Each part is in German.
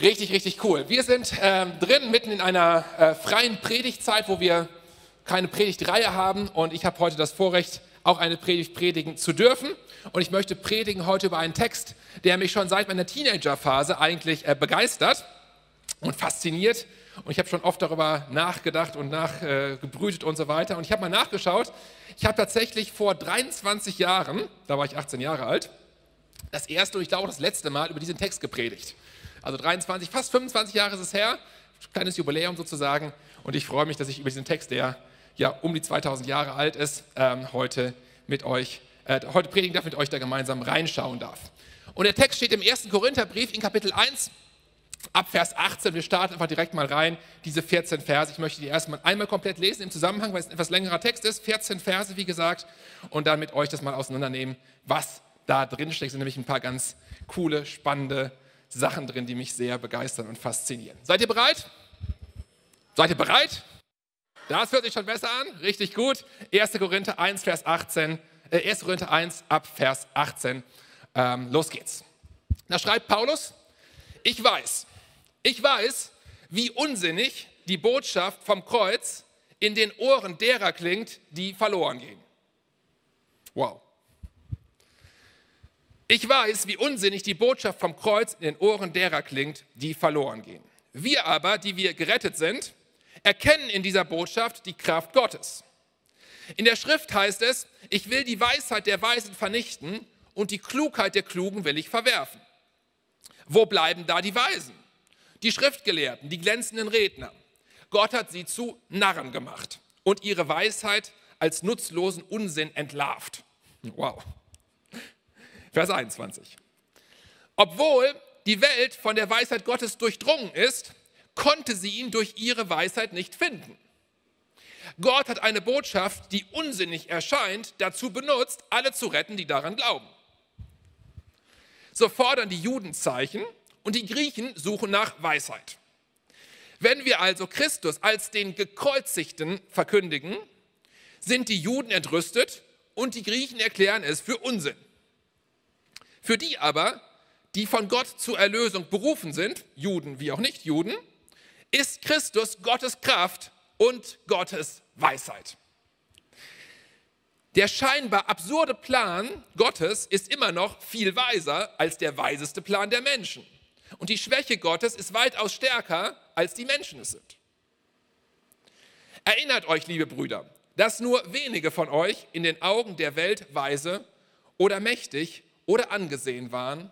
Richtig, richtig cool. Wir sind ähm, drin, mitten in einer äh, freien Predigtzeit, wo wir keine Predigtreihe haben. Und ich habe heute das Vorrecht, auch eine Predigt predigen zu dürfen. Und ich möchte predigen heute über einen Text, der mich schon seit meiner Teenagerphase eigentlich äh, begeistert und fasziniert. Und ich habe schon oft darüber nachgedacht und nachgebrütet äh, und so weiter. Und ich habe mal nachgeschaut. Ich habe tatsächlich vor 23 Jahren, da war ich 18 Jahre alt, das erste und ich glaube auch das letzte Mal über diesen Text gepredigt. Also 23, fast 25 Jahre ist es her, kleines Jubiläum sozusagen. Und ich freue mich, dass ich über diesen Text, der ja um die 2000 Jahre alt ist, ähm, heute mit euch, äh, heute predigen darf, mit euch da gemeinsam reinschauen darf. Und der Text steht im 1. Korintherbrief in Kapitel 1, ab Vers 18. Wir starten einfach direkt mal rein, diese 14 Verse. Ich möchte die erstmal einmal komplett lesen im Zusammenhang, weil es ein etwas längerer Text ist. 14 Verse, wie gesagt, und dann mit euch das mal auseinandernehmen, was da drin steckt. Es sind nämlich ein paar ganz coole, spannende Sachen drin, die mich sehr begeistern und faszinieren. Seid ihr bereit? Seid ihr bereit? Das hört sich schon besser an. Richtig gut. 1. Korinther 1, Vers 18. Äh, 1. Korinther 1 ab Vers 18. Ähm, los geht's. Da schreibt Paulus, ich weiß, ich weiß, wie unsinnig die Botschaft vom Kreuz in den Ohren derer klingt, die verloren gehen. Wow. Ich weiß, wie unsinnig die Botschaft vom Kreuz in den Ohren derer klingt, die verloren gehen. Wir aber, die wir gerettet sind, erkennen in dieser Botschaft die Kraft Gottes. In der Schrift heißt es, ich will die Weisheit der Weisen vernichten und die Klugheit der Klugen will ich verwerfen. Wo bleiben da die Weisen? Die Schriftgelehrten, die glänzenden Redner. Gott hat sie zu Narren gemacht und ihre Weisheit als nutzlosen Unsinn entlarvt. Wow. Vers 21. Obwohl die Welt von der Weisheit Gottes durchdrungen ist, konnte sie ihn durch ihre Weisheit nicht finden. Gott hat eine Botschaft, die unsinnig erscheint, dazu benutzt, alle zu retten, die daran glauben. So fordern die Juden Zeichen und die Griechen suchen nach Weisheit. Wenn wir also Christus als den Gekreuzigten verkündigen, sind die Juden entrüstet und die Griechen erklären es für Unsinn. Für die aber, die von Gott zur Erlösung berufen sind, Juden wie auch Nicht-Juden, ist Christus Gottes Kraft und Gottes Weisheit. Der scheinbar absurde Plan Gottes ist immer noch viel weiser als der weiseste Plan der Menschen. Und die Schwäche Gottes ist weitaus stärker, als die Menschen es sind. Erinnert euch, liebe Brüder, dass nur wenige von euch in den Augen der Welt weise oder mächtig oder angesehen waren,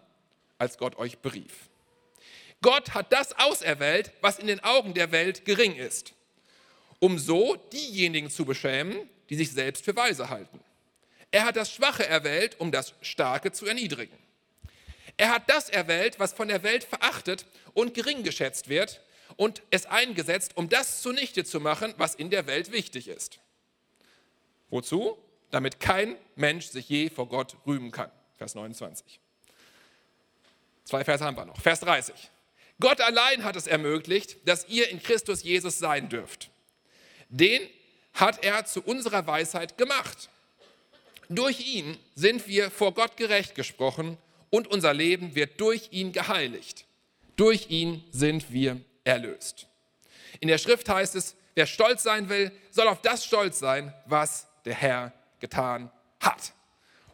als Gott euch berief. Gott hat das auserwählt, was in den Augen der Welt gering ist, um so diejenigen zu beschämen, die sich selbst für weise halten. Er hat das Schwache erwählt, um das Starke zu erniedrigen. Er hat das erwählt, was von der Welt verachtet und gering geschätzt wird, und es eingesetzt, um das zunichte zu machen, was in der Welt wichtig ist. Wozu? Damit kein Mensch sich je vor Gott rühmen kann. Vers 29. Zwei Verse haben wir noch. Vers 30. Gott allein hat es ermöglicht, dass ihr in Christus Jesus sein dürft. Den hat er zu unserer Weisheit gemacht. Durch ihn sind wir vor Gott gerecht gesprochen und unser Leben wird durch ihn geheiligt. Durch ihn sind wir erlöst. In der Schrift heißt es, wer stolz sein will, soll auf das stolz sein, was der Herr getan hat.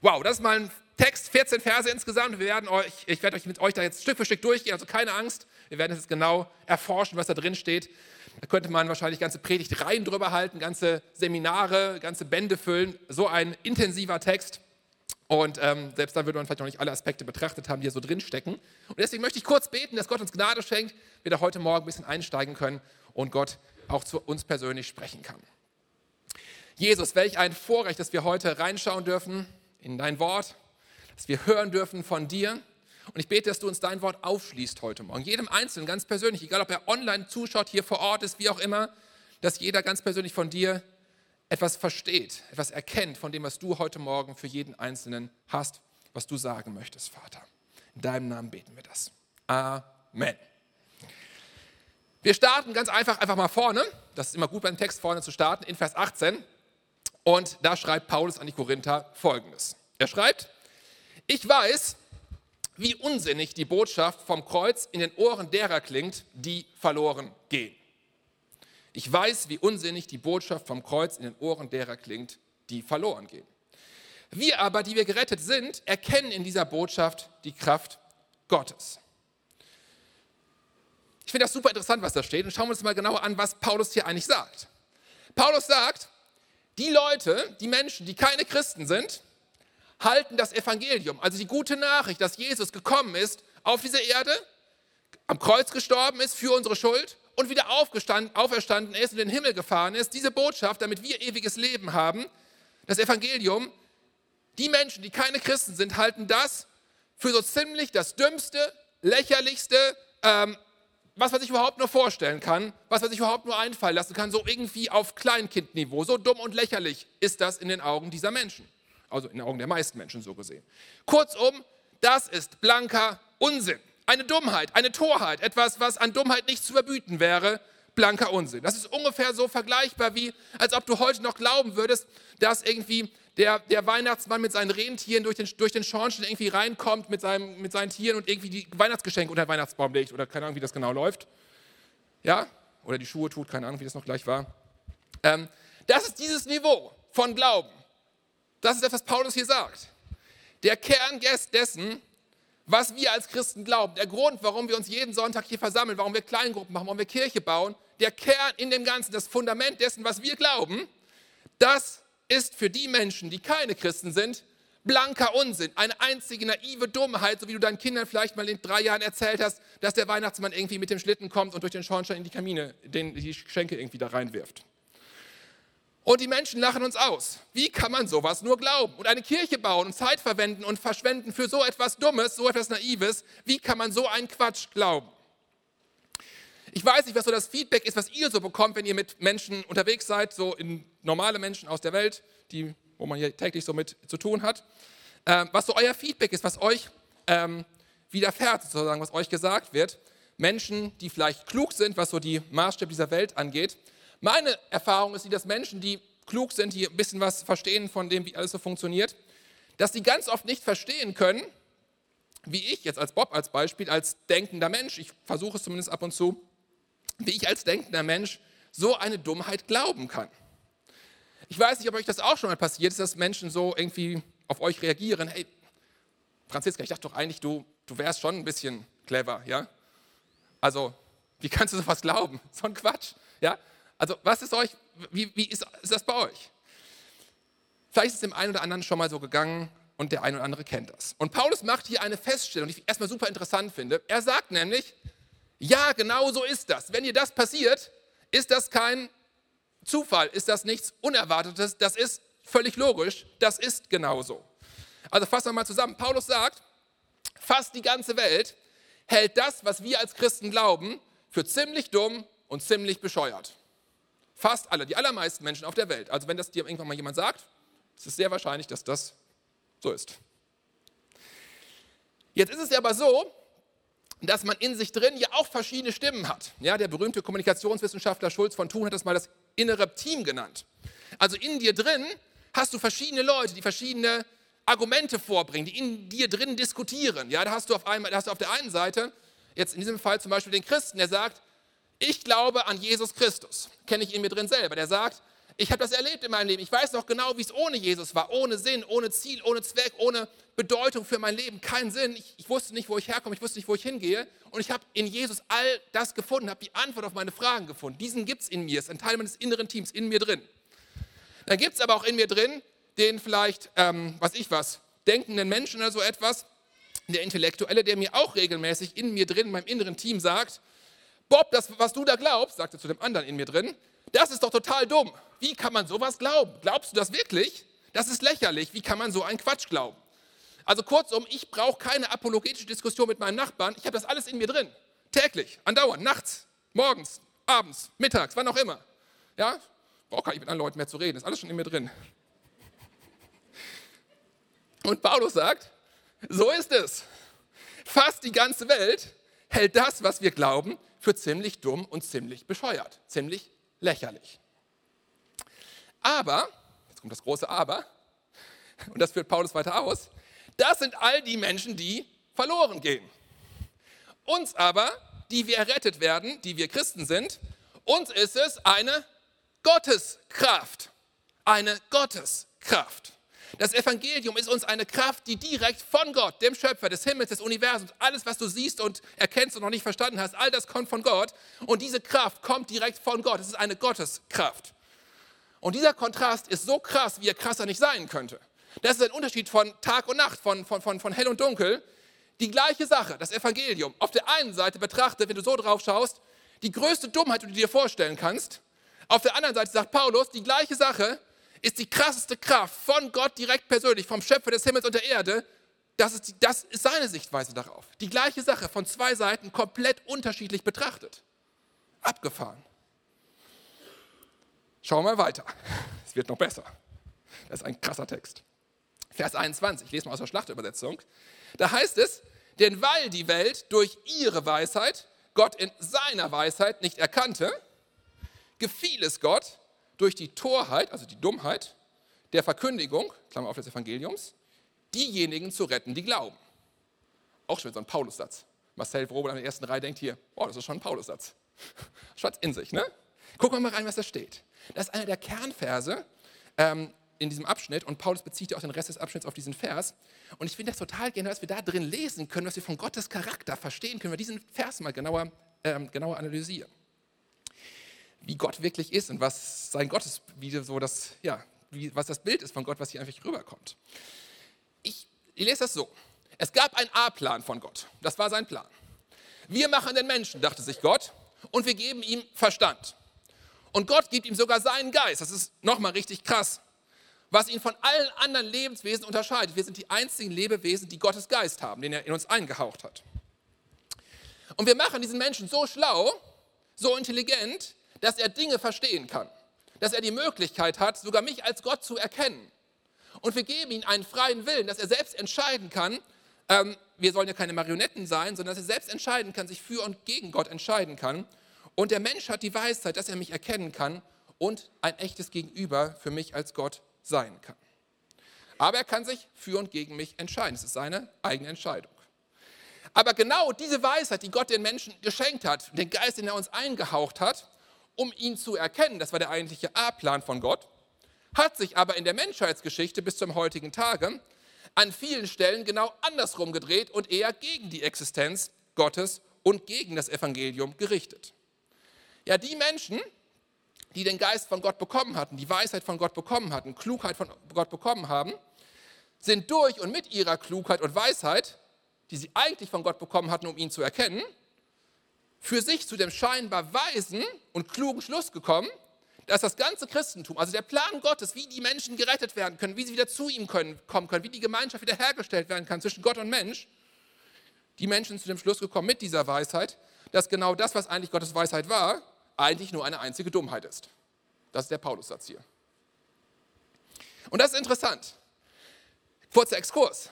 Wow, das ist mal ein Text, 14 Verse insgesamt. Wir werden euch, ich werde euch mit euch da jetzt Stück für Stück durchgehen, also keine Angst. Wir werden jetzt genau erforschen, was da drin steht. Da könnte man wahrscheinlich ganze Predigtreihen drüber halten, ganze Seminare, ganze Bände füllen. So ein intensiver Text. Und ähm, selbst dann würde man vielleicht noch nicht alle Aspekte betrachtet haben, die hier so drin stecken. Und deswegen möchte ich kurz beten, dass Gott uns Gnade schenkt, wir da heute Morgen ein bisschen einsteigen können und Gott auch zu uns persönlich sprechen kann. Jesus, welch ein Vorrecht, dass wir heute reinschauen dürfen in dein Wort, dass wir hören dürfen von dir. Und ich bete, dass du uns dein Wort aufschließt heute Morgen. Jedem Einzelnen ganz persönlich, egal ob er online zuschaut, hier vor Ort ist, wie auch immer, dass jeder ganz persönlich von dir etwas versteht, etwas erkennt von dem, was du heute Morgen für jeden Einzelnen hast, was du sagen möchtest, Vater. In deinem Namen beten wir das. Amen. Wir starten ganz einfach, einfach mal vorne. Das ist immer gut beim Text vorne zu starten, in Vers 18. Und da schreibt Paulus an die Korinther folgendes. Er schreibt, ich weiß, wie unsinnig die Botschaft vom Kreuz in den Ohren derer klingt, die verloren gehen. Ich weiß, wie unsinnig die Botschaft vom Kreuz in den Ohren derer klingt, die verloren gehen. Wir aber, die wir gerettet sind, erkennen in dieser Botschaft die Kraft Gottes. Ich finde das super interessant, was da steht. Und schauen wir uns mal genauer an, was Paulus hier eigentlich sagt. Paulus sagt, die Leute, die Menschen, die keine Christen sind, halten das Evangelium, also die gute Nachricht, dass Jesus gekommen ist auf diese Erde, am Kreuz gestorben ist für unsere Schuld und wieder auferstanden ist und in den Himmel gefahren ist, diese Botschaft, damit wir ewiges Leben haben, das Evangelium, die Menschen, die keine Christen sind, halten das für so ziemlich das dümmste, lächerlichste, ähm, was man sich überhaupt nur vorstellen kann, was man sich überhaupt nur einfallen lassen kann, so irgendwie auf Kleinkindniveau. So dumm und lächerlich ist das in den Augen dieser Menschen. Also in den Augen der meisten Menschen so gesehen. Kurzum, das ist blanker Unsinn. Eine Dummheit, eine Torheit, etwas, was an Dummheit nicht zu überbieten wäre, blanker Unsinn. Das ist ungefähr so vergleichbar wie, als ob du heute noch glauben würdest, dass irgendwie der, der Weihnachtsmann mit seinen Rentieren durch den, durch den Schornstein irgendwie reinkommt mit, seinem, mit seinen Tieren und irgendwie die Weihnachtsgeschenke unter den Weihnachtsbaum legt oder keine Ahnung, wie das genau läuft. Ja? Oder die Schuhe tut, keine Ahnung, wie das noch gleich war. Ähm, das ist dieses Niveau von Glauben. Das ist das, was Paulus hier sagt. Der Kern dessen, was wir als Christen glauben, der Grund, warum wir uns jeden Sonntag hier versammeln, warum wir Kleingruppen machen, warum wir Kirche bauen, der Kern in dem Ganzen, das Fundament dessen, was wir glauben, das ist für die Menschen, die keine Christen sind, blanker Unsinn, eine einzige naive Dummheit, so wie du deinen Kindern vielleicht mal in drei Jahren erzählt hast, dass der Weihnachtsmann irgendwie mit dem Schlitten kommt und durch den Schornstein in die Kamine den, die Geschenke irgendwie da reinwirft. Und die Menschen lachen uns aus. Wie kann man sowas nur glauben? Und eine Kirche bauen und Zeit verwenden und verschwenden für so etwas Dummes, so etwas Naives. Wie kann man so einen Quatsch glauben? Ich weiß nicht, was so das Feedback ist, was ihr so bekommt, wenn ihr mit Menschen unterwegs seid, so in normale Menschen aus der Welt, die, wo man hier täglich so mit zu tun hat. Ähm, was so euer Feedback ist, was euch ähm, widerfährt, sozusagen, was euch gesagt wird. Menschen, die vielleicht klug sind, was so die Maßstäbe dieser Welt angeht. Meine Erfahrung ist, dass Menschen, die klug sind, die ein bisschen was verstehen von dem, wie alles so funktioniert, dass sie ganz oft nicht verstehen können, wie ich jetzt als Bob als Beispiel, als denkender Mensch, ich versuche es zumindest ab und zu, wie ich als denkender Mensch so eine Dummheit glauben kann. Ich weiß nicht, ob euch das auch schon mal passiert ist, dass Menschen so irgendwie auf euch reagieren. Hey, Franziska, ich dachte doch eigentlich, du, du wärst schon ein bisschen clever, ja? Also, wie kannst du sowas glauben? So ein Quatsch, ja? Also, was ist euch, wie, wie ist, ist das bei euch? Vielleicht ist es dem einen oder anderen schon mal so gegangen und der eine oder andere kennt das. Und Paulus macht hier eine Feststellung, die ich erstmal super interessant finde. Er sagt nämlich, ja, genau so ist das. Wenn dir das passiert, ist das kein Zufall, ist das nichts Unerwartetes, das ist völlig logisch, das ist genauso. Also fassen wir mal zusammen. Paulus sagt, fast die ganze Welt hält das, was wir als Christen glauben, für ziemlich dumm und ziemlich bescheuert. Fast alle, die allermeisten Menschen auf der Welt. Also wenn das dir irgendwann mal jemand sagt, ist es sehr wahrscheinlich, dass das so ist. Jetzt ist es aber so, dass man in sich drin ja auch verschiedene Stimmen hat. Ja, der berühmte Kommunikationswissenschaftler Schulz von Thun hat das mal das innere Team genannt. Also in dir drin hast du verschiedene Leute, die verschiedene Argumente vorbringen, die in dir drin diskutieren. Ja, da hast du auf einmal, da hast du auf der einen Seite jetzt in diesem Fall zum Beispiel den Christen, der sagt, ich glaube an Jesus Christus. Kenne ich in mir drin selber. Der sagt, ich habe das erlebt in meinem Leben. Ich weiß noch genau, wie es ohne Jesus war. Ohne Sinn, ohne Ziel, ohne Zweck, ohne Bedeutung für mein Leben. Keinen Sinn. Ich, ich wusste nicht, wo ich herkomme. Ich wusste nicht, wo ich hingehe. Und ich habe in Jesus all das gefunden, habe die Antwort auf meine Fragen gefunden. Diesen gibt es in mir. Ist ein Teil meines inneren Teams in mir drin. Dann gibt es aber auch in mir drin den vielleicht, ähm, was ich was, denkenden Menschen oder so etwas, der Intellektuelle, der mir auch regelmäßig in mir drin, in meinem inneren Team sagt, Bob, das, was du da glaubst, sagte zu dem anderen in mir drin, das ist doch total dumm. Wie kann man sowas glauben? Glaubst du das wirklich? Das ist lächerlich. Wie kann man so einen Quatsch glauben? Also kurzum, ich brauche keine apologetische Diskussion mit meinem Nachbarn. Ich habe das alles in mir drin. Täglich, andauernd, nachts, morgens, abends, mittags, wann auch immer. Ja, brauche gar nicht mit anderen Leuten mehr zu reden. Ist alles schon in mir drin. Und Paulus sagt, so ist es. Fast die ganze Welt hält das, was wir glauben, für ziemlich dumm und ziemlich bescheuert, ziemlich lächerlich. Aber, jetzt kommt das große Aber, und das führt Paulus weiter aus, das sind all die Menschen, die verloren gehen. Uns aber, die wir errettet werden, die wir Christen sind, uns ist es eine Gotteskraft. Eine Gotteskraft. Das Evangelium ist uns eine Kraft, die direkt von Gott, dem Schöpfer des Himmels, des Universums, alles, was du siehst und erkennst und noch nicht verstanden hast, all das kommt von Gott. Und diese Kraft kommt direkt von Gott. Es ist eine Gotteskraft. Und dieser Kontrast ist so krass, wie er krasser nicht sein könnte. Das ist ein Unterschied von Tag und Nacht, von, von, von, von hell und dunkel. Die gleiche Sache, das Evangelium. Auf der einen Seite betrachtet, wenn du so drauf schaust, die größte Dummheit, die du dir vorstellen kannst. Auf der anderen Seite sagt Paulus, die gleiche Sache ist die krasseste Kraft von Gott direkt persönlich, vom Schöpfer des Himmels und der Erde. Das ist, das ist seine Sichtweise darauf. Die gleiche Sache von zwei Seiten komplett unterschiedlich betrachtet. Abgefahren. Schauen wir mal weiter. Es wird noch besser. Das ist ein krasser Text. Vers 21, ich lese mal aus der Schlachtübersetzung. Da heißt es, denn weil die Welt durch ihre Weisheit Gott in seiner Weisheit nicht erkannte, gefiel es Gott durch die Torheit, also die Dummheit der Verkündigung, Klammer auf des Evangeliums, diejenigen zu retten, die glauben. Auch schon so ein Paulussatz. Marcel Wrobel an der ersten Reihe denkt hier, oh, das ist schon ein Paulussatz. Schatz in sich, ne? Gucken wir mal rein, was da steht. Das ist einer der Kernverse ähm, in diesem Abschnitt und Paulus bezieht ja auch den Rest des Abschnitts auf diesen Vers. Und ich finde das total genial, dass wir da drin lesen können, was wir von Gottes Charakter verstehen können, wir diesen Vers mal genauer, ähm, genauer analysieren. Wie Gott wirklich ist und was sein Gott ist, wie so das, ja, wie, was das Bild ist von Gott, was hier einfach rüberkommt. Ich, ich lese das so. Es gab einen A-Plan von Gott. Das war sein Plan. Wir machen den Menschen, dachte sich Gott, und wir geben ihm Verstand. Und Gott gibt ihm sogar seinen Geist. Das ist nochmal richtig krass. Was ihn von allen anderen Lebenswesen unterscheidet. Wir sind die einzigen Lebewesen, die Gottes Geist haben, den er in uns eingehaucht hat. Und wir machen diesen Menschen so schlau, so intelligent, dass er Dinge verstehen kann. Dass er die Möglichkeit hat, sogar mich als Gott zu erkennen. Und wir geben ihm einen freien Willen, dass er selbst entscheiden kann, ähm, wir sollen ja keine Marionetten sein, sondern dass er selbst entscheiden kann, sich für und gegen Gott entscheiden kann. Und der Mensch hat die Weisheit, dass er mich erkennen kann und ein echtes Gegenüber für mich als Gott sein kann. Aber er kann sich für und gegen mich entscheiden. Es ist seine eigene Entscheidung. Aber genau diese Weisheit, die Gott den Menschen geschenkt hat, den Geist, den er uns eingehaucht hat, um ihn zu erkennen, das war der eigentliche A-Plan von Gott, hat sich aber in der Menschheitsgeschichte bis zum heutigen Tage an vielen Stellen genau andersrum gedreht und eher gegen die Existenz Gottes und gegen das Evangelium gerichtet. Ja, die Menschen, die den Geist von Gott bekommen hatten, die Weisheit von Gott bekommen hatten, Klugheit von Gott bekommen haben, sind durch und mit ihrer Klugheit und Weisheit, die sie eigentlich von Gott bekommen hatten, um ihn zu erkennen, für sich zu dem scheinbar weisen und klugen Schluss gekommen, dass das ganze Christentum, also der Plan Gottes, wie die Menschen gerettet werden können, wie sie wieder zu ihm können, kommen können, wie die Gemeinschaft wiederhergestellt werden kann zwischen Gott und Mensch, die Menschen zu dem Schluss gekommen mit dieser Weisheit, dass genau das, was eigentlich Gottes Weisheit war, eigentlich nur eine einzige Dummheit ist. Das ist der Paulussatz hier. Und das ist interessant. Kurzer Exkurs.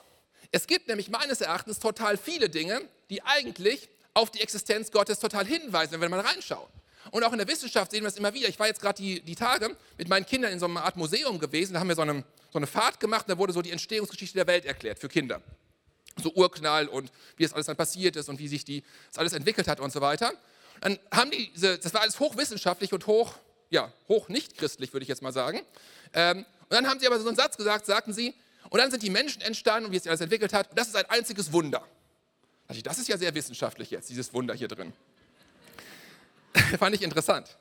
Es gibt nämlich meines Erachtens total viele Dinge, die eigentlich auf die Existenz Gottes total hinweisen, wenn wir mal reinschauen. Und auch in der Wissenschaft sehen wir es immer wieder. Ich war jetzt gerade die, die Tage mit meinen Kindern in so einer Art Museum gewesen. Da haben wir so eine, so eine Fahrt gemacht. Da wurde so die Entstehungsgeschichte der Welt erklärt für Kinder. So Urknall und wie das alles dann passiert ist und wie sich die, das alles entwickelt hat und so weiter. Dann haben die, das war alles hochwissenschaftlich und hoch, ja, hoch nicht christlich, würde ich jetzt mal sagen. Ähm, und dann haben sie aber so einen Satz gesagt, sagten sie, und dann sind die Menschen entstanden und wie es sich alles entwickelt hat. Und das ist ein einziges Wunder. Das ist ja sehr wissenschaftlich jetzt, dieses Wunder hier drin. Fand ich interessant.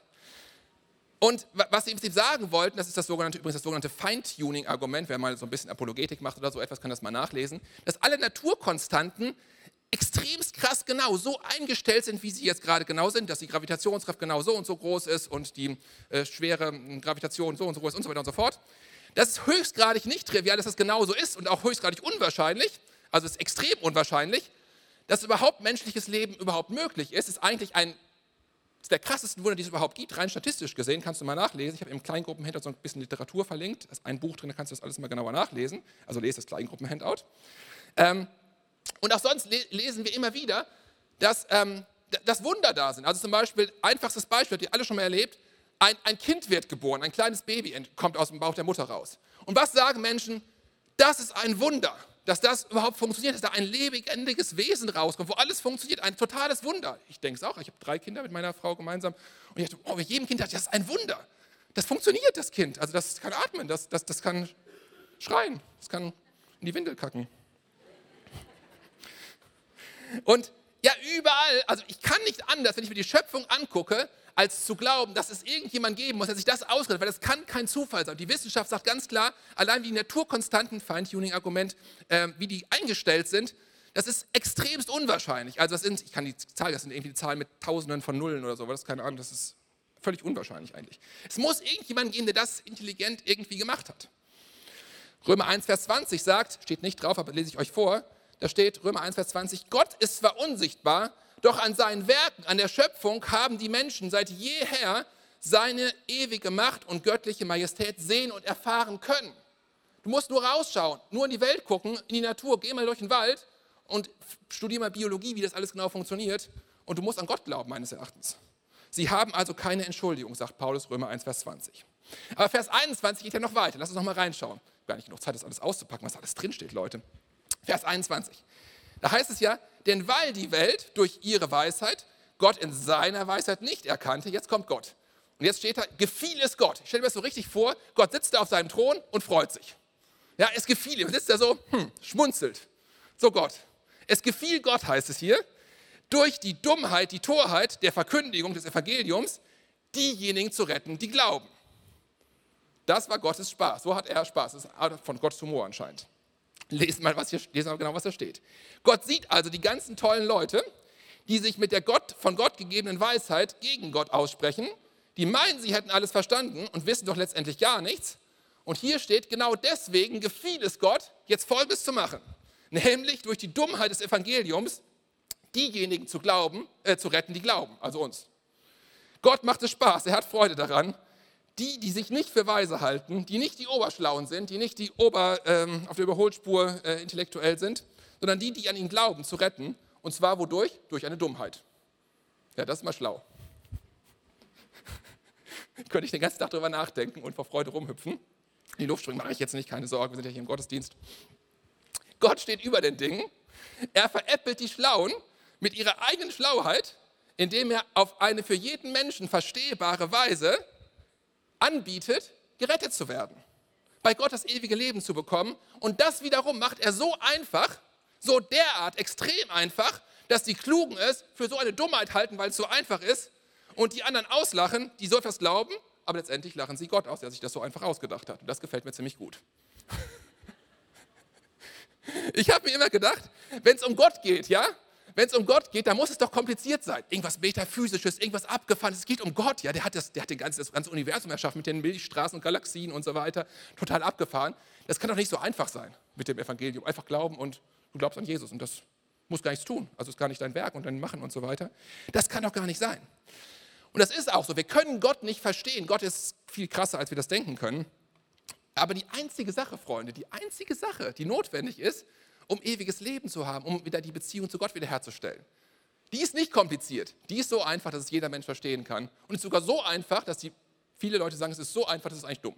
Und was sie im sagen wollten, das ist das sogenannte, übrigens das sogenannte Feintuning-Argument, wer mal so ein bisschen Apologetik macht oder so etwas, kann das mal nachlesen, dass alle Naturkonstanten extremst krass genau so eingestellt sind, wie sie jetzt gerade genau sind, dass die Gravitationskraft genau so und so groß ist und die äh, schwere Gravitation so und so groß ist und so weiter und so fort. Das ist höchstgradig nicht trivial, dass das genau so ist und auch höchstgradig unwahrscheinlich, also ist extrem unwahrscheinlich, dass überhaupt menschliches Leben überhaupt möglich ist, ist eigentlich ein der krassesten Wunder, die es überhaupt gibt, rein statistisch gesehen, kannst du mal nachlesen. Ich habe im Kleingruppenhandout so ein bisschen Literatur verlinkt. Da ist ein Buch drin, da kannst du das alles mal genauer nachlesen. Also lese das Kleingruppenhandout. Ähm, und auch sonst lesen wir immer wieder, dass, ähm, dass Wunder da sind. Also zum Beispiel, einfachstes Beispiel, habt ihr alle schon mal erlebt, ein, ein Kind wird geboren, ein kleines Baby kommt aus dem Bauch der Mutter raus. Und was sagen Menschen? Das ist ein Wunder. Dass das überhaupt funktioniert, dass da ein lebendiges Wesen rauskommt, wo alles funktioniert, ein totales Wunder. Ich denke es auch, ich habe drei Kinder mit meiner Frau gemeinsam und ich dachte, oh, mit jedem Kind dachte ich, das ist ein Wunder. Das funktioniert, das Kind. Also das kann atmen, das, das, das kann schreien, das kann in die Windel kacken. Und ja, überall, also ich kann nicht anders, wenn ich mir die Schöpfung angucke, als zu glauben, dass es irgendjemand geben muss, der sich das ausredet, weil das kann kein Zufall sein. Die Wissenschaft sagt ganz klar, allein die Naturkonstanten, Feintuning-Argument, äh, wie die eingestellt sind, das ist extremst unwahrscheinlich. Also das sind, ich kann die Zahl, das sind irgendwie die Zahlen mit Tausenden von Nullen oder so, das ist keine Ahnung, das ist völlig unwahrscheinlich eigentlich. Es muss irgendjemand geben, der das intelligent irgendwie gemacht hat. Römer 1, Vers 20 sagt, steht nicht drauf, aber lese ich euch vor, da steht Römer 1, Vers 20, Gott ist zwar unsichtbar, doch an seinen Werken, an der Schöpfung haben die Menschen seit jeher seine ewige Macht und göttliche Majestät sehen und erfahren können. Du musst nur rausschauen, nur in die Welt gucken, in die Natur, geh mal durch den Wald und studier mal Biologie, wie das alles genau funktioniert. Und du musst an Gott glauben, meines Erachtens. Sie haben also keine Entschuldigung, sagt Paulus Römer 1, Vers 20. Aber Vers 21 geht ja noch weiter. Lass uns noch mal reinschauen. Gar nicht genug Zeit, das alles auszupacken, was alles drinsteht, Leute. Vers 21. Da heißt es ja, denn weil die Welt durch ihre Weisheit Gott in seiner Weisheit nicht erkannte, jetzt kommt Gott. Und jetzt steht da, gefiel es Gott. Ich stelle mir das so richtig vor, Gott sitzt da auf seinem Thron und freut sich. Ja, es gefiel ihm. Sitzt da so, hm, schmunzelt. So Gott. Es gefiel Gott, heißt es hier, durch die Dummheit, die Torheit der Verkündigung des Evangeliums, diejenigen zu retten, die glauben. Das war Gottes Spaß. So hat er Spaß. Das ist von Gottes Humor anscheinend. Lesen mal, was hier, lesen mal genau, was da steht. Gott sieht also die ganzen tollen Leute, die sich mit der Gott, von Gott gegebenen Weisheit gegen Gott aussprechen, die meinen, sie hätten alles verstanden und wissen doch letztendlich gar nichts. Und hier steht, genau deswegen gefiel es Gott, jetzt Folgendes zu machen. Nämlich durch die Dummheit des Evangeliums diejenigen zu glauben, äh, zu retten, die glauben, also uns. Gott macht es Spaß, er hat Freude daran, die, die sich nicht für weise halten, die nicht die Oberschlauen sind, die nicht die Ober, ähm, auf der Überholspur äh, intellektuell sind, sondern die, die an ihn glauben, zu retten. Und zwar wodurch? Durch eine Dummheit. Ja, das ist mal schlau. Könnte ich den ganzen Tag darüber nachdenken und vor Freude rumhüpfen. Die Luftspringen mache ich jetzt nicht, keine Sorge, wir sind ja hier im Gottesdienst. Gott steht über den Dingen. Er veräppelt die Schlauen mit ihrer eigenen Schlauheit, indem er auf eine für jeden Menschen verstehbare Weise anbietet, gerettet zu werden, bei Gott das ewige Leben zu bekommen. Und das wiederum macht er so einfach, so derart extrem einfach, dass die Klugen es für so eine Dummheit halten, weil es so einfach ist, und die anderen auslachen, die so etwas glauben, aber letztendlich lachen sie Gott aus, der sich das so einfach ausgedacht hat. Und das gefällt mir ziemlich gut. Ich habe mir immer gedacht, wenn es um Gott geht, ja, wenn es um Gott geht, dann muss es doch kompliziert sein. Irgendwas Metaphysisches, irgendwas Abgefahrenes. Es geht um Gott. Ja, der hat, das, der hat den ganzen, das ganze Universum erschaffen mit den Milchstraßen und Galaxien und so weiter. Total abgefahren. Das kann doch nicht so einfach sein mit dem Evangelium. Einfach glauben und du glaubst an Jesus und das muss gar nichts tun. Also ist gar nicht dein Werk und dein Machen und so weiter. Das kann doch gar nicht sein. Und das ist auch so. Wir können Gott nicht verstehen. Gott ist viel krasser, als wir das denken können. Aber die einzige Sache, Freunde, die einzige Sache, die notwendig ist, um ewiges Leben zu haben, um wieder die Beziehung zu Gott wiederherzustellen. Die ist nicht kompliziert. Die ist so einfach, dass es jeder Mensch verstehen kann. Und ist sogar so einfach, dass die, viele Leute sagen, es ist so einfach, das ist eigentlich dumm.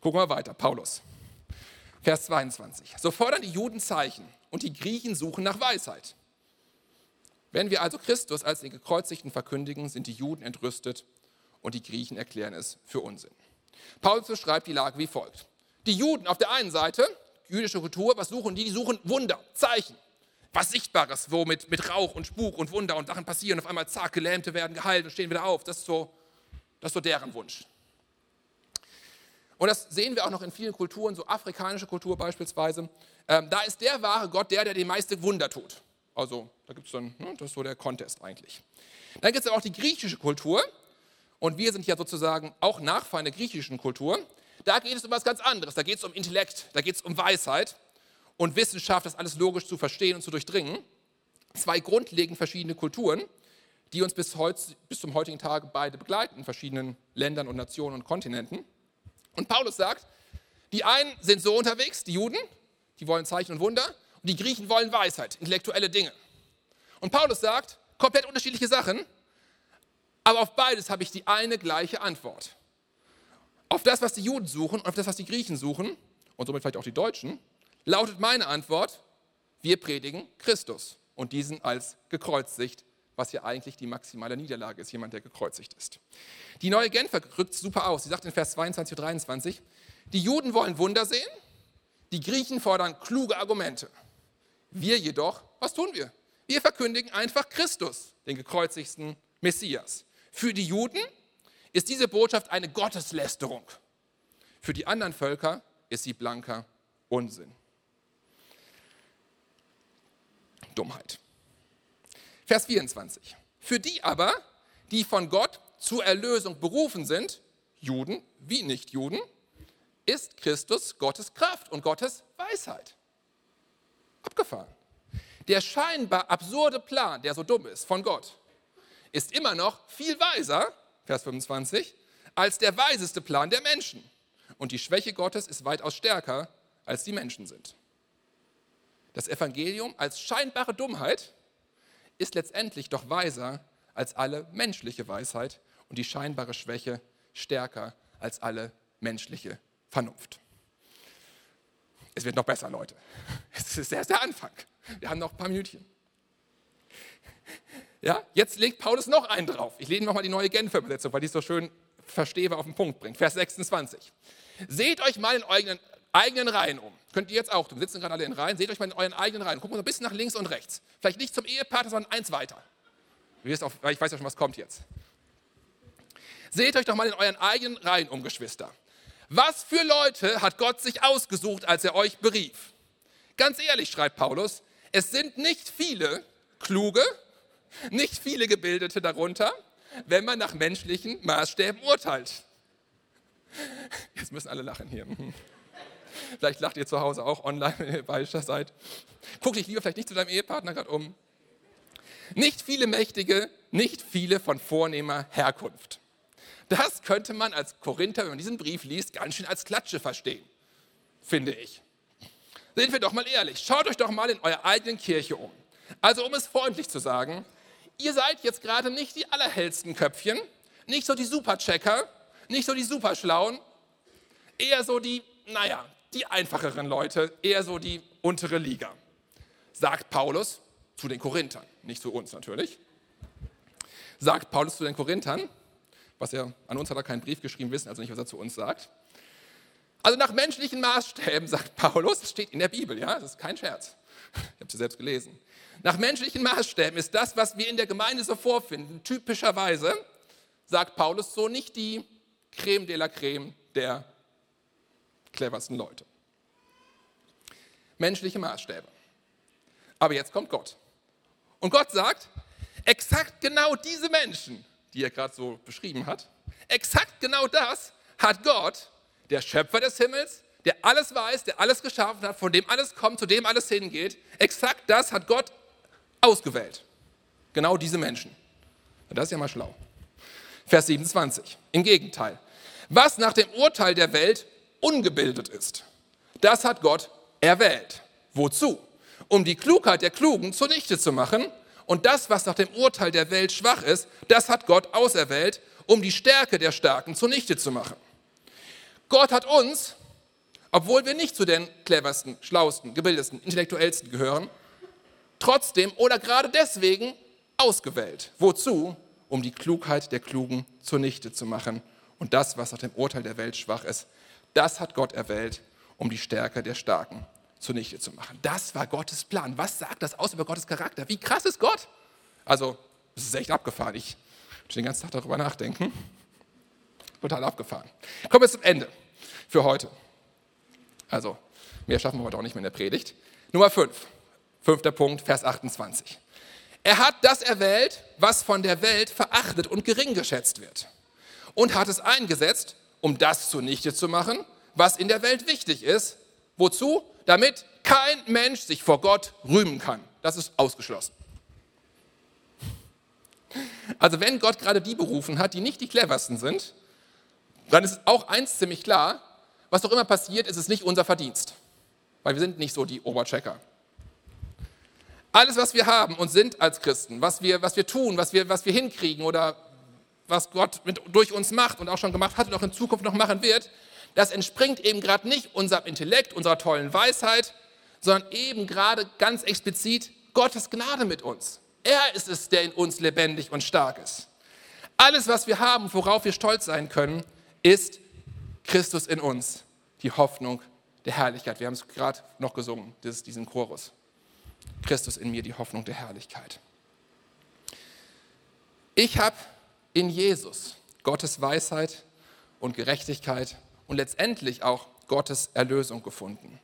Gucken wir weiter. Paulus. Vers 22. So fordern die Juden Zeichen und die Griechen suchen nach Weisheit. Wenn wir also Christus als den Gekreuzigten verkündigen, sind die Juden entrüstet und die Griechen erklären es für Unsinn. Paulus beschreibt die Lage wie folgt. Die Juden auf der einen Seite jüdische Kultur, was suchen die? Die suchen Wunder, Zeichen, was Sichtbares, wo mit, mit Rauch und Spuk und Wunder und Sachen passieren. Auf einmal, zack, Gelähmte werden geheilt und stehen wieder auf. Das ist so, das ist so deren Wunsch. Und das sehen wir auch noch in vielen Kulturen, so afrikanische Kultur beispielsweise. Ähm, da ist der wahre Gott der, der die meiste Wunder tut. Also da gibt es dann, ne, das ist so der Contest eigentlich. Dann gibt es auch die griechische Kultur. Und wir sind ja sozusagen auch Nachfahren der griechischen Kultur. Da geht es um was ganz anderes. Da geht es um Intellekt, da geht es um Weisheit und Wissenschaft, das alles logisch zu verstehen und zu durchdringen. Zwei grundlegend verschiedene Kulturen, die uns bis, heut, bis zum heutigen Tage beide begleiten, in verschiedenen Ländern und Nationen und Kontinenten. Und Paulus sagt, die einen sind so unterwegs, die Juden, die wollen Zeichen und Wunder, und die Griechen wollen Weisheit, intellektuelle Dinge. Und Paulus sagt, komplett unterschiedliche Sachen, aber auf beides habe ich die eine gleiche Antwort auf das, was die Juden suchen und auf das, was die Griechen suchen. und somit vielleicht auch die Deutschen, lautet meine Antwort, wir predigen Christus und diesen als gekreuzigt, was ja eigentlich die maximale Niederlage ist, jemand, der gekreuzigt ist. Die neue Genfer rückt super aus. Sie sagt in Vers 22 und 23, die Juden wollen Wunder sehen, die Griechen fordern kluge Argumente. Wir jedoch, was tun wir? Wir verkündigen einfach Christus, den gekreuzigsten Messias. Für die Juden ist diese Botschaft eine Gotteslästerung. Für die anderen Völker ist sie blanker Unsinn. Dummheit. Vers 24. Für die aber, die von Gott zur Erlösung berufen sind, Juden wie Nichtjuden, ist Christus Gottes Kraft und Gottes Weisheit. Abgefahren. Der scheinbar absurde Plan, der so dumm ist, von Gott, ist immer noch viel weiser, Vers 25, als der weiseste Plan der Menschen. Und die Schwäche Gottes ist weitaus stärker, als die Menschen sind. Das Evangelium als scheinbare Dummheit ist letztendlich doch weiser als alle menschliche Weisheit und die scheinbare Schwäche stärker als alle menschliche Vernunft. Es wird noch besser, Leute. Es ist erst der Anfang. Wir haben noch ein paar Minütchen. Ja, jetzt legt Paulus noch einen drauf. Ich lese nochmal die neue Genfer Übersetzung, weil die es so schön verstehe, auf den Punkt bringt. Vers 26. Seht euch mal in euren eigenen Reihen um. Könnt ihr jetzt auch tun. Wir sitzen gerade alle in Reihen. Seht euch mal in euren eigenen Reihen. Guckt mal ein bisschen nach links und rechts. Vielleicht nicht zum Ehepartner, sondern eins weiter. Ich weiß ja schon, was kommt jetzt. Seht euch doch mal in euren eigenen Reihen um, Geschwister. Was für Leute hat Gott sich ausgesucht, als er euch berief? Ganz ehrlich, schreibt Paulus, es sind nicht viele kluge, nicht viele Gebildete darunter, wenn man nach menschlichen Maßstäben urteilt. Jetzt müssen alle lachen hier. Vielleicht lacht ihr zu Hause auch online, wenn ihr bei seid. Guck dich lieber vielleicht nicht zu deinem Ehepartner gerade um. Nicht viele Mächtige, nicht viele von vornehmer Herkunft. Das könnte man als Korinther, wenn man diesen Brief liest, ganz schön als Klatsche verstehen, finde ich. Sind wir doch mal ehrlich, schaut euch doch mal in eurer eigenen Kirche um. Also um es freundlich zu sagen, ihr seid jetzt gerade nicht die allerhellsten Köpfchen, nicht so die Superchecker, nicht so die Superschlauen, eher so die, naja, die einfacheren Leute, eher so die untere Liga, sagt Paulus zu den Korinthern, nicht zu uns natürlich. Sagt Paulus zu den Korinthern, was er an uns hat er keinen Brief geschrieben, wissen also nicht, was er zu uns sagt. Also nach menschlichen Maßstäben, sagt Paulus, das steht in der Bibel, ja, das ist kein Scherz. Ich habe sie selbst gelesen. Nach menschlichen Maßstäben ist das, was wir in der Gemeinde so vorfinden, typischerweise, sagt Paulus, so nicht die Creme de la Creme der cleversten Leute. Menschliche Maßstäbe. Aber jetzt kommt Gott. Und Gott sagt, exakt genau diese Menschen, die er gerade so beschrieben hat, exakt genau das hat Gott, der Schöpfer des Himmels, der alles weiß, der alles geschaffen hat, von dem alles kommt, zu dem alles hingeht, exakt das hat Gott ausgewählt. Genau diese Menschen. Das ist ja mal schlau. Vers 27. Im Gegenteil. Was nach dem Urteil der Welt ungebildet ist, das hat Gott erwählt. Wozu? Um die Klugheit der Klugen zunichte zu machen. Und das, was nach dem Urteil der Welt schwach ist, das hat Gott auserwählt, um die Stärke der Starken zunichte zu machen. Gott hat uns, obwohl wir nicht zu den cleversten, schlausten, gebildetsten, intellektuellsten gehören, trotzdem oder gerade deswegen ausgewählt. Wozu? Um die Klugheit der Klugen zunichte zu machen. Und das, was nach dem Urteil der Welt schwach ist, das hat Gott erwählt, um die Stärke der Starken zunichte zu machen. Das war Gottes Plan. Was sagt das aus über Gottes Charakter? Wie krass ist Gott? Also, es ist echt abgefahren. Ich muss den ganzen Tag darüber nachdenken. Total abgefahren. Kommen wir zum Ende für heute. Also, mehr schaffen wir heute auch nicht mehr in der Predigt. Nummer 5. Fünfter Punkt, Vers 28. Er hat das erwählt, was von der Welt verachtet und gering geschätzt wird. Und hat es eingesetzt, um das zunichte zu machen, was in der Welt wichtig ist. Wozu? Damit kein Mensch sich vor Gott rühmen kann. Das ist ausgeschlossen. Also wenn Gott gerade die berufen hat, die nicht die cleversten sind, dann ist auch eins ziemlich klar, was doch immer passiert, ist es nicht unser Verdienst. Weil wir sind nicht so die Oberchecker. Alles, was wir haben und sind als Christen, was wir, was wir tun, was wir, was wir hinkriegen oder was Gott mit, durch uns macht und auch schon gemacht hat und auch in Zukunft noch machen wird, das entspringt eben gerade nicht unserem Intellekt, unserer tollen Weisheit, sondern eben gerade ganz explizit Gottes Gnade mit uns. Er ist es, der in uns lebendig und stark ist. Alles, was wir haben, worauf wir stolz sein können, ist Christus in uns, die Hoffnung der Herrlichkeit. Wir haben es gerade noch gesungen, diesen Chorus. Christus in mir, die Hoffnung der Herrlichkeit. Ich habe in Jesus Gottes Weisheit und Gerechtigkeit und letztendlich auch Gottes Erlösung gefunden.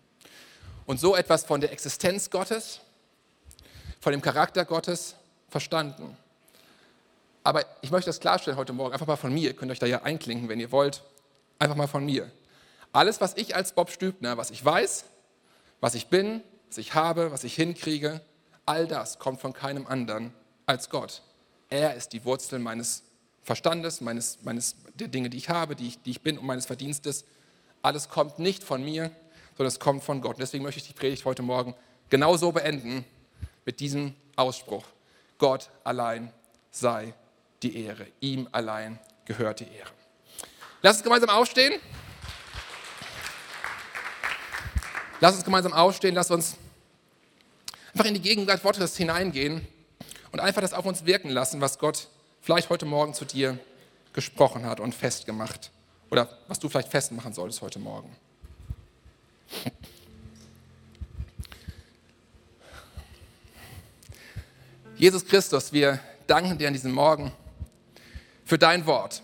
Und so etwas von der Existenz Gottes, von dem Charakter Gottes verstanden. Aber ich möchte das klarstellen heute Morgen, einfach mal von mir. Ihr könnt euch da ja einklinken, wenn ihr wollt. Einfach mal von mir. Alles, was ich als Bob Stübner, was ich weiß, was ich bin, was ich habe, was ich hinkriege, all das kommt von keinem anderen als Gott. Er ist die Wurzel meines Verstandes, meines, meines, der Dinge, die ich habe, die ich, die ich bin und meines Verdienstes. Alles kommt nicht von mir, sondern es kommt von Gott. Und deswegen möchte ich die Predigt heute Morgen genauso beenden mit diesem Ausspruch. Gott allein sei die Ehre. Ihm allein gehört die Ehre. Lass uns gemeinsam aufstehen. Lass uns gemeinsam aufstehen, lass uns einfach in die Gegenwart Gottes hineingehen und einfach das auf uns wirken lassen, was Gott vielleicht heute Morgen zu dir gesprochen hat und festgemacht oder was du vielleicht festmachen solltest heute Morgen. Jesus Christus, wir danken dir an diesem Morgen für dein Wort,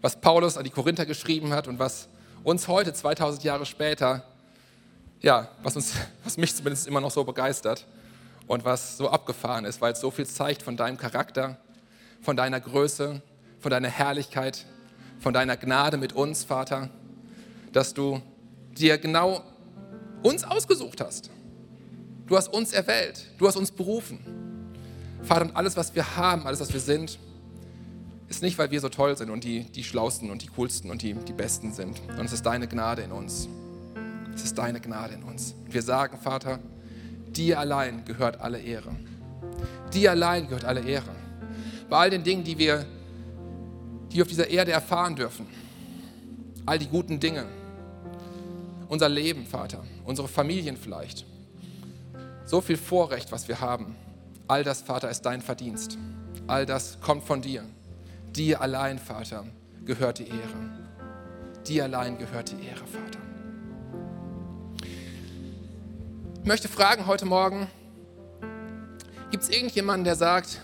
was Paulus an die Korinther geschrieben hat und was uns heute, 2000 Jahre später, ja, was, uns, was mich zumindest immer noch so begeistert und was so abgefahren ist, weil es so viel zeigt von deinem Charakter, von deiner Größe, von deiner Herrlichkeit, von deiner Gnade mit uns, Vater, dass du dir genau uns ausgesucht hast. Du hast uns erwählt, du hast uns berufen. Vater, und alles, was wir haben, alles, was wir sind, ist nicht, weil wir so toll sind und die, die Schlausten und die Coolsten und die, die Besten sind, sondern es ist deine Gnade in uns. Es ist deine Gnade in uns. Wir sagen, Vater, dir allein gehört alle Ehre. Dir allein gehört alle Ehre. Bei all den Dingen, die wir, die wir auf dieser Erde erfahren dürfen, all die guten Dinge, unser Leben, Vater, unsere Familien vielleicht, so viel Vorrecht, was wir haben, all das, Vater, ist dein Verdienst. All das kommt von dir. Dir allein, Vater, gehört die Ehre. Dir allein gehört die Ehre, Vater. Ich möchte fragen heute Morgen, gibt es irgendjemanden, der sagt,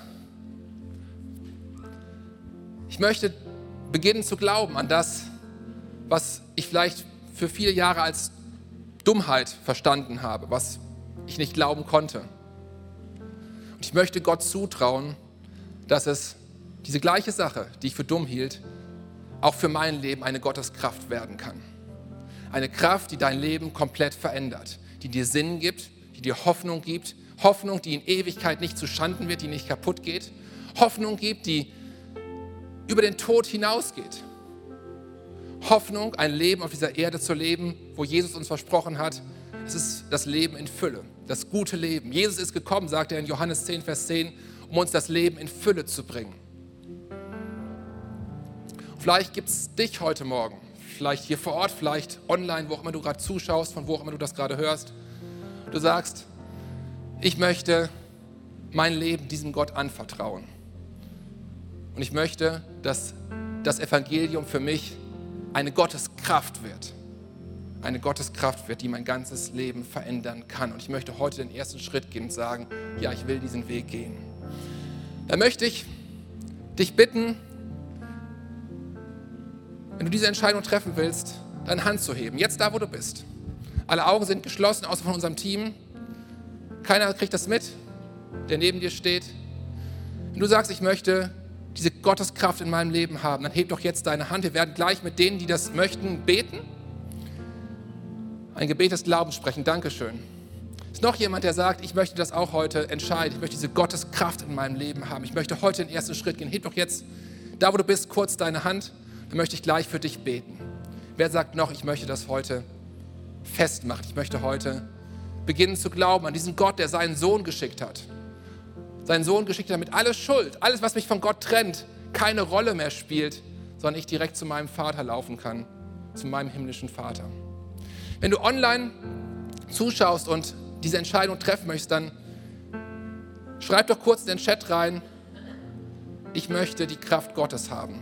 ich möchte beginnen zu glauben an das, was ich vielleicht für viele Jahre als Dummheit verstanden habe, was ich nicht glauben konnte. Und ich möchte Gott zutrauen, dass es diese gleiche Sache, die ich für dumm hielt, auch für mein Leben eine Gotteskraft werden kann. Eine Kraft, die dein Leben komplett verändert, die dir Sinn gibt, die dir Hoffnung gibt, Hoffnung, die in Ewigkeit nicht zu Schanden wird, die nicht kaputt geht, Hoffnung gibt, die über den Tod hinausgeht. Hoffnung, ein Leben auf dieser Erde zu leben, wo Jesus uns versprochen hat, es ist das Leben in Fülle, das gute Leben. Jesus ist gekommen, sagt er in Johannes 10, Vers 10, um uns das Leben in Fülle zu bringen. Vielleicht gibt es dich heute Morgen, vielleicht hier vor Ort, vielleicht online, wo auch immer du gerade zuschaust, von wo auch immer du das gerade hörst. Du sagst, ich möchte mein Leben diesem Gott anvertrauen. Und ich möchte, dass das Evangelium für mich eine Gotteskraft wird. Eine Gotteskraft wird, die mein ganzes Leben verändern kann. Und ich möchte heute den ersten Schritt gehen und sagen, ja, ich will diesen Weg gehen. Da möchte ich dich bitten, wenn du diese Entscheidung treffen willst, deine Hand zu heben. Jetzt da, wo du bist. Alle Augen sind geschlossen, außer von unserem Team. Keiner kriegt das mit, der neben dir steht. Wenn du sagst, ich möchte diese Gotteskraft in meinem Leben haben, dann heb doch jetzt deine Hand. Wir werden gleich mit denen, die das möchten, beten. Ein Gebet des Glaubens sprechen. Dankeschön. Ist noch jemand, der sagt, ich möchte das auch heute entscheiden. Ich möchte diese Gotteskraft in meinem Leben haben. Ich möchte heute den ersten Schritt gehen. Heb doch jetzt, da wo du bist, kurz deine Hand. Dann möchte ich gleich für dich beten. Wer sagt noch, ich möchte das heute festmachen? Ich möchte heute beginnen zu glauben an diesen Gott, der seinen Sohn geschickt hat seinen Sohn geschickt hat, damit alle Schuld, alles, was mich von Gott trennt, keine Rolle mehr spielt, sondern ich direkt zu meinem Vater laufen kann zu meinem himmlischen Vater. Wenn du online zuschaust und diese Entscheidung treffen möchtest, dann schreib doch kurz in den Chat rein, ich möchte die Kraft Gottes haben.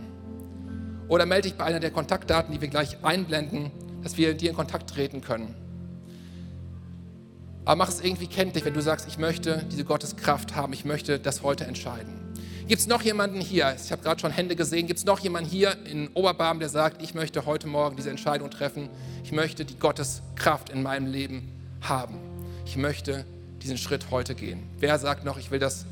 Oder melde dich bei einer der Kontaktdaten, die wir gleich einblenden, dass wir dir in Kontakt treten können. Aber mach es irgendwie kenntlich, wenn du sagst, ich möchte diese Gotteskraft haben, ich möchte das heute entscheiden. Gibt es noch jemanden hier, ich habe gerade schon Hände gesehen, gibt es noch jemanden hier in Oberbarm, der sagt, ich möchte heute Morgen diese Entscheidung treffen, ich möchte die Gotteskraft in meinem Leben haben. Ich möchte diesen Schritt heute gehen. Wer sagt noch, ich will das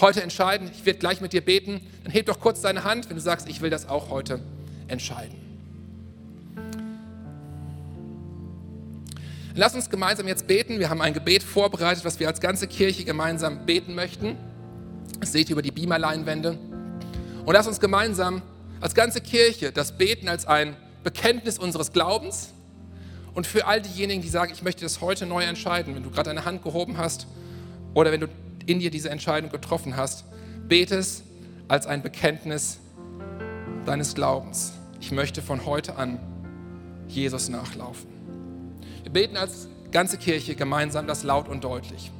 heute entscheiden? Ich werde gleich mit dir beten. Dann heb doch kurz deine Hand, wenn du sagst, ich will das auch heute entscheiden. Lass uns gemeinsam jetzt beten. Wir haben ein Gebet vorbereitet, was wir als ganze Kirche gemeinsam beten möchten. Das seht ihr über die Beamer-Leinwände. Und lass uns gemeinsam als ganze Kirche das Beten als ein Bekenntnis unseres Glaubens und für all diejenigen, die sagen, ich möchte das heute neu entscheiden, wenn du gerade deine Hand gehoben hast oder wenn du in dir diese Entscheidung getroffen hast, bete es als ein Bekenntnis deines Glaubens. Ich möchte von heute an Jesus nachlaufen. Wir beten als ganze Kirche gemeinsam das laut und deutlich.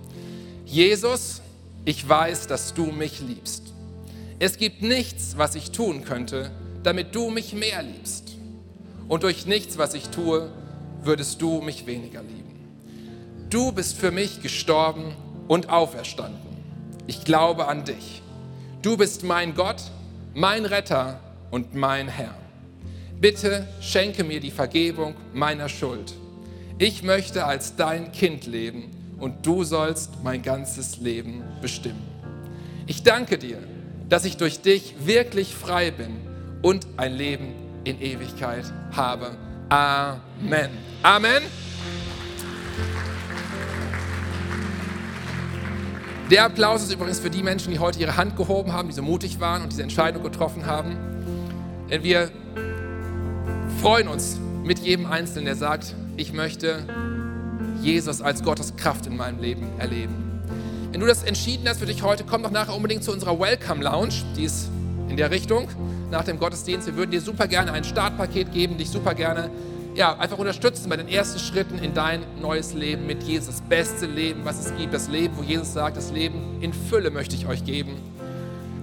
Jesus, ich weiß, dass du mich liebst. Es gibt nichts, was ich tun könnte, damit du mich mehr liebst. Und durch nichts, was ich tue, würdest du mich weniger lieben. Du bist für mich gestorben und auferstanden. Ich glaube an dich. Du bist mein Gott, mein Retter und mein Herr. Bitte schenke mir die Vergebung meiner Schuld ich möchte als dein Kind leben und du sollst mein ganzes Leben bestimmen. Ich danke dir, dass ich durch dich wirklich frei bin und ein Leben in Ewigkeit habe. Amen. Amen. Der Applaus ist übrigens für die Menschen, die heute ihre Hand gehoben haben, die so mutig waren und diese Entscheidung getroffen haben. Denn wir freuen uns mit jedem Einzelnen, der sagt, ich möchte Jesus als Gottes Kraft in meinem Leben erleben. Wenn du das entschieden hast für dich heute, komm doch nachher unbedingt zu unserer Welcome Lounge. Die ist in der Richtung nach dem Gottesdienst. Wir würden dir super gerne ein Startpaket geben, dich super gerne ja, einfach unterstützen bei den ersten Schritten in dein neues Leben mit Jesus. Das beste Leben, was es gibt. Das Leben, wo Jesus sagt, das Leben in Fülle möchte ich euch geben.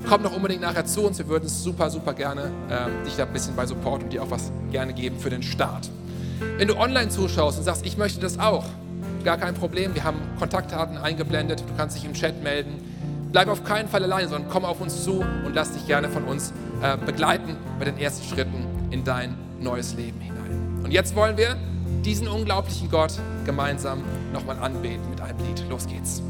Komm doch unbedingt nachher zu uns. Wir würden es super, super gerne äh, dich da ein bisschen bei Support und dir auch was gerne geben für den Start. Wenn du online zuschaust und sagst, ich möchte das auch, gar kein Problem. Wir haben Kontaktdaten eingeblendet. Du kannst dich im Chat melden. Bleib auf keinen Fall alleine, sondern komm auf uns zu und lass dich gerne von uns äh, begleiten bei den ersten Schritten in dein neues Leben hinein. Und jetzt wollen wir diesen unglaublichen Gott gemeinsam nochmal anbeten mit einem Lied. Los geht's.